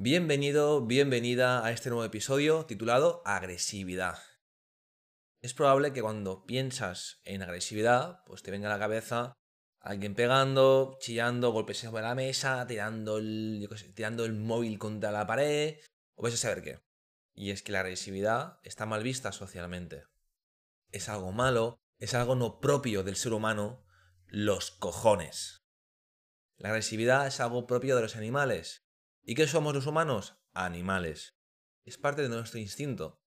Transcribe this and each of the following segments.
Bienvenido, bienvenida a este nuevo episodio titulado Agresividad. Es probable que cuando piensas en agresividad, pues te venga a la cabeza alguien pegando, chillando, golpes sobre la mesa, tirando el, tirando el móvil contra la pared, o vais a saber qué. Y es que la agresividad está mal vista socialmente. Es algo malo, es algo no propio del ser humano, los cojones. La agresividad es algo propio de los animales. ¿Y qué somos los humanos? Animales. Es parte de nuestro instinto.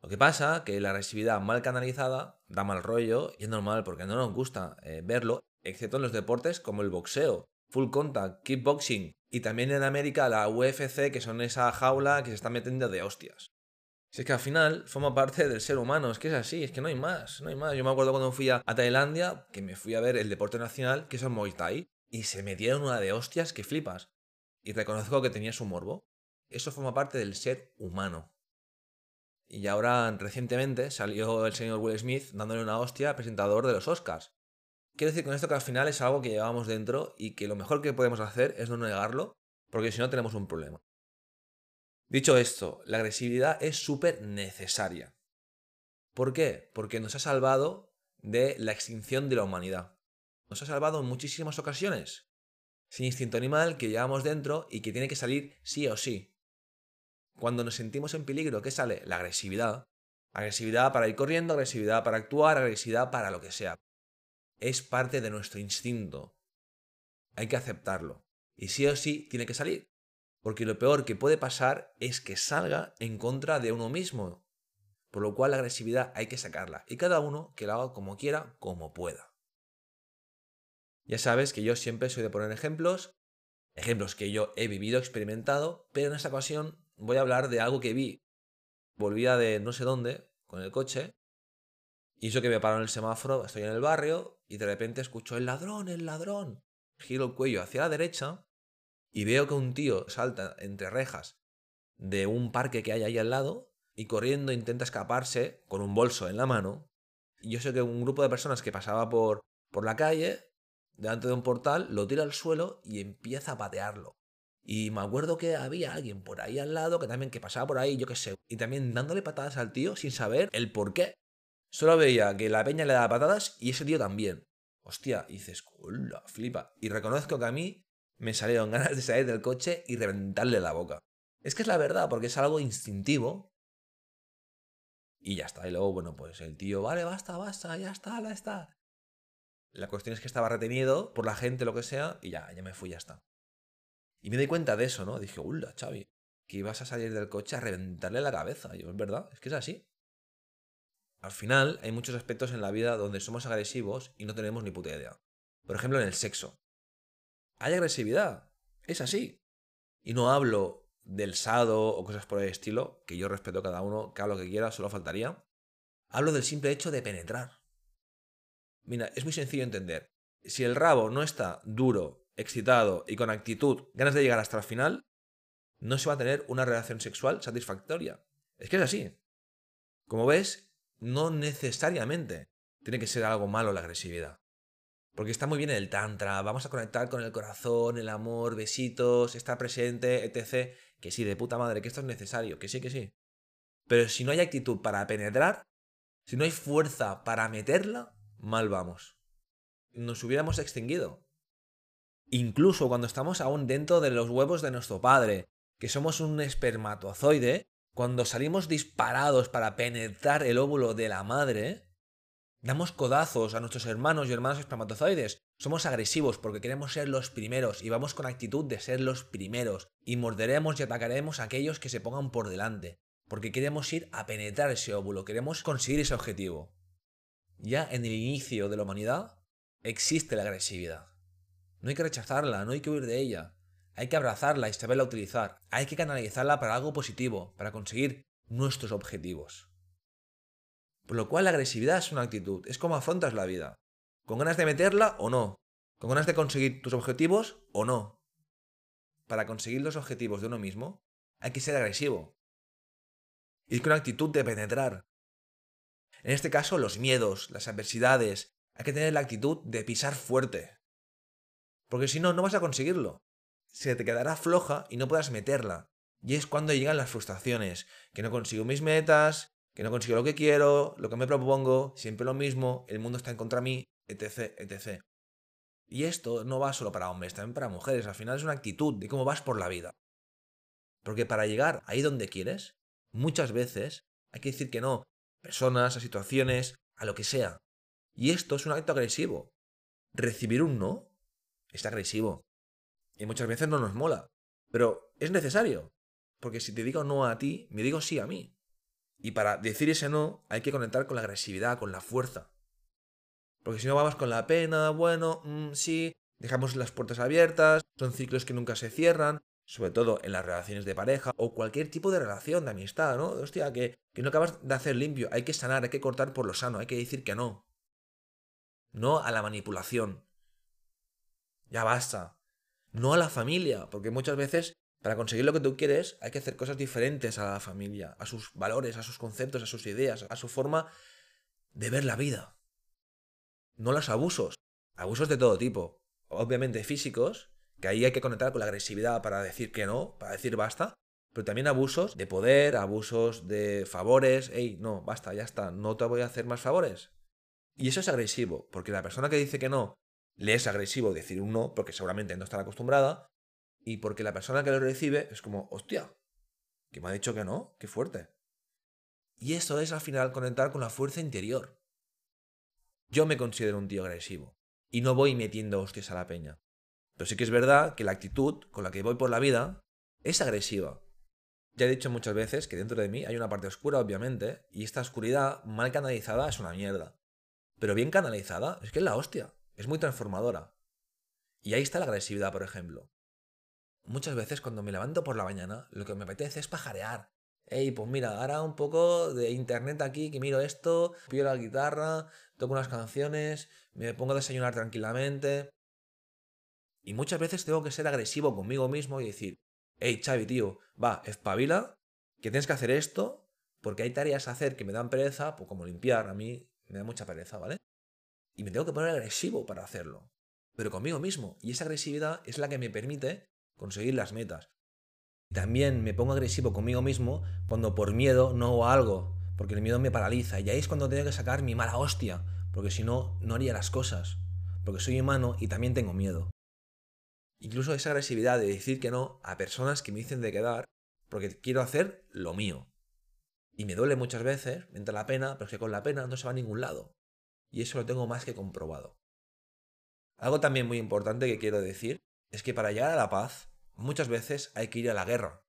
Lo que pasa que la agresividad mal canalizada da mal rollo y es normal porque no nos gusta eh, verlo, excepto en los deportes como el boxeo, full contact, kickboxing y también en América la UFC que son esa jaula que se está metiendo de hostias. Si es que al final forma parte del ser humano, es que es así, es que no hay más, no hay más. Yo me acuerdo cuando fui a, Tailandia, que me fui a ver el deporte nacional, que es el Muay Thai, y se metieron una de hostias que flipas. Y reconozco que tenía su morbo. Eso forma parte del ser humano. Y ahora, recientemente, salió el señor Will Smith dándole una hostia al presentador de los Oscars. Quiero decir con esto que al final es algo que llevamos dentro y que lo mejor que podemos hacer es no negarlo, porque si no tenemos un problema. Dicho esto, la agresividad es súper necesaria. ¿Por qué? Porque nos ha salvado de la extinción de la humanidad. Nos ha salvado en muchísimas ocasiones. Sin instinto animal que llevamos dentro y que tiene que salir sí o sí. Cuando nos sentimos en peligro, ¿qué sale? La agresividad. Agresividad para ir corriendo, agresividad para actuar, agresividad para lo que sea. Es parte de nuestro instinto. Hay que aceptarlo. Y sí o sí tiene que salir. Porque lo peor que puede pasar es que salga en contra de uno mismo. Por lo cual la agresividad hay que sacarla. Y cada uno que la haga como quiera, como pueda. Ya sabes que yo siempre soy de poner ejemplos, ejemplos que yo he vivido, experimentado, pero en esta ocasión voy a hablar de algo que vi. Volvía de no sé dónde con el coche y eso que me paró en el semáforo, estoy en el barrio y de repente escucho el ladrón, el ladrón. Giro el cuello hacia la derecha y veo que un tío salta entre rejas de un parque que hay ahí al lado y corriendo intenta escaparse con un bolso en la mano. Y yo sé que un grupo de personas que pasaba por, por la calle delante de un portal, lo tira al suelo y empieza a patearlo. Y me acuerdo que había alguien por ahí al lado que también que pasaba por ahí, yo qué sé, y también dándole patadas al tío sin saber el por qué. Solo veía que la peña le daba patadas y ese tío también. Hostia, dices, hola, flipa. Y reconozco que a mí me salieron ganas de salir del coche y reventarle la boca. Es que es la verdad, porque es algo instintivo. Y ya está. Y luego, bueno, pues el tío, vale, basta, basta, ya está, ya está. La cuestión es que estaba retenido por la gente, lo que sea, y ya, ya me fui, ya está. Y me di cuenta de eso, ¿no? Dije, hola, Xavi, que ibas a salir del coche a reventarle la cabeza. Y yo, es verdad, es que es así. Al final, hay muchos aspectos en la vida donde somos agresivos y no tenemos ni puta idea. Por ejemplo, en el sexo. Hay agresividad. Es así. Y no hablo del sado o cosas por el estilo, que yo respeto a cada uno, que haga lo que quiera, solo faltaría. Hablo del simple hecho de penetrar. Mira, es muy sencillo entender. Si el rabo no está duro, excitado y con actitud, ganas de llegar hasta el final, no se va a tener una relación sexual satisfactoria. Es que es así. Como ves, no necesariamente tiene que ser algo malo la agresividad. Porque está muy bien el tantra, vamos a conectar con el corazón, el amor, besitos, estar presente, etc. Que sí, de puta madre, que esto es necesario, que sí, que sí. Pero si no hay actitud para penetrar, si no hay fuerza para meterla, mal vamos. Nos hubiéramos extinguido. Incluso cuando estamos aún dentro de los huevos de nuestro padre, que somos un espermatozoide, cuando salimos disparados para penetrar el óvulo de la madre, damos codazos a nuestros hermanos y hermanas espermatozoides. Somos agresivos porque queremos ser los primeros y vamos con actitud de ser los primeros y morderemos y atacaremos a aquellos que se pongan por delante, porque queremos ir a penetrar ese óvulo, queremos conseguir ese objetivo ya en el inicio de la humanidad existe la agresividad. No hay que rechazarla, no hay que huir de ella. Hay que abrazarla y saberla utilizar. Hay que canalizarla para algo positivo, para conseguir nuestros objetivos. Por lo cual la agresividad es una actitud, es como afrontas la vida. ¿Con ganas de meterla o no? ¿Con ganas de conseguir tus objetivos o no? Para conseguir los objetivos de uno mismo, hay que ser agresivo. Ir con actitud de penetrar, en este caso, los miedos, las adversidades. Hay que tener la actitud de pisar fuerte. Porque si no, no vas a conseguirlo. Se te quedará floja y no podrás meterla. Y es cuando llegan las frustraciones, que no consigo mis metas, que no consigo lo que quiero, lo que me propongo, siempre lo mismo, el mundo está en contra mí, etc, etc. Y esto no va solo para hombres, también para mujeres. Al final es una actitud de cómo vas por la vida. Porque para llegar ahí donde quieres, muchas veces hay que decir que no personas, a situaciones, a lo que sea. Y esto es un acto agresivo. Recibir un no es agresivo. Y muchas veces no nos mola. Pero es necesario. Porque si te digo no a ti, me digo sí a mí. Y para decir ese no hay que conectar con la agresividad, con la fuerza. Porque si no vamos con la pena, bueno, mm, sí, dejamos las puertas abiertas, son ciclos que nunca se cierran, sobre todo en las relaciones de pareja o cualquier tipo de relación de amistad, ¿no? Hostia, que, que no acabas de hacer limpio, hay que sanar, hay que cortar por lo sano, hay que decir que no. No a la manipulación. Ya basta. No a la familia, porque muchas veces para conseguir lo que tú quieres hay que hacer cosas diferentes a la familia, a sus valores, a sus conceptos, a sus ideas, a su forma de ver la vida. No los abusos, abusos de todo tipo, obviamente físicos, que ahí hay que conectar con la agresividad para decir que no, para decir basta, pero también abusos de poder, abusos de favores, hey, no, basta, ya está, no te voy a hacer más favores. Y eso es agresivo, porque la persona que dice que no, le es agresivo decir un no, porque seguramente no está acostumbrada, y porque la persona que lo recibe es como, hostia, que me ha dicho que no, qué fuerte. Y eso es al final conectar con la fuerza interior. Yo me considero un tío agresivo y no voy metiendo hostias a la peña. Pero sí que es verdad que la actitud con la que voy por la vida es agresiva. Ya he dicho muchas veces que dentro de mí hay una parte oscura, obviamente, y esta oscuridad mal canalizada es una mierda. Pero bien canalizada es que es la hostia, es muy transformadora. Y ahí está la agresividad, por ejemplo muchas veces cuando me levanto por la mañana, lo que me apetece es pajarear. Ey, pues mira, ahora un poco de internet aquí, que miro esto, pido la guitarra, toco unas canciones, me pongo a desayunar tranquilamente. Y muchas veces tengo que ser agresivo conmigo mismo y decir, hey, Xavi, tío, va, espabila, que tienes que hacer esto, porque hay tareas a hacer que me dan pereza, pues como limpiar, a mí me da mucha pereza, ¿vale? Y me tengo que poner agresivo para hacerlo, pero conmigo mismo. Y esa agresividad es la que me permite conseguir las metas. También me pongo agresivo conmigo mismo cuando por miedo no hago algo, porque el miedo me paraliza. Y ahí es cuando tengo que sacar mi mala hostia, porque si no, no haría las cosas. Porque soy humano y también tengo miedo. Incluso esa agresividad de decir que no a personas que me dicen de quedar porque quiero hacer lo mío. Y me duele muchas veces, me entra la pena, pero es que con la pena no se va a ningún lado. Y eso lo tengo más que comprobado. Algo también muy importante que quiero decir es que para llegar a la paz, muchas veces hay que ir a la guerra.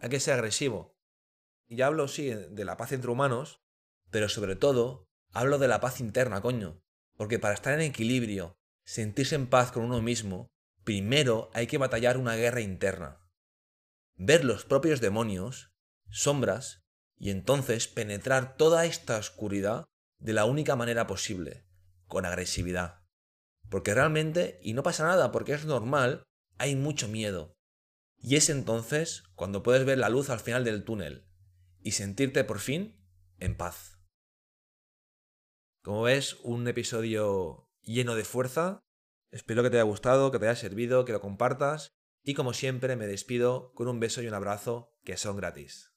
Hay que ser agresivo. Y ya hablo, sí, de la paz entre humanos, pero sobre todo hablo de la paz interna, coño. Porque para estar en equilibrio, sentirse en paz con uno mismo, primero hay que batallar una guerra interna. Ver los propios demonios, sombras, y entonces penetrar toda esta oscuridad de la única manera posible, con agresividad. Porque realmente, y no pasa nada, porque es normal, hay mucho miedo. Y es entonces cuando puedes ver la luz al final del túnel y sentirte por fin en paz. Como ves, un episodio lleno de fuerza. Espero que te haya gustado, que te haya servido, que lo compartas. Y como siempre me despido con un beso y un abrazo que son gratis.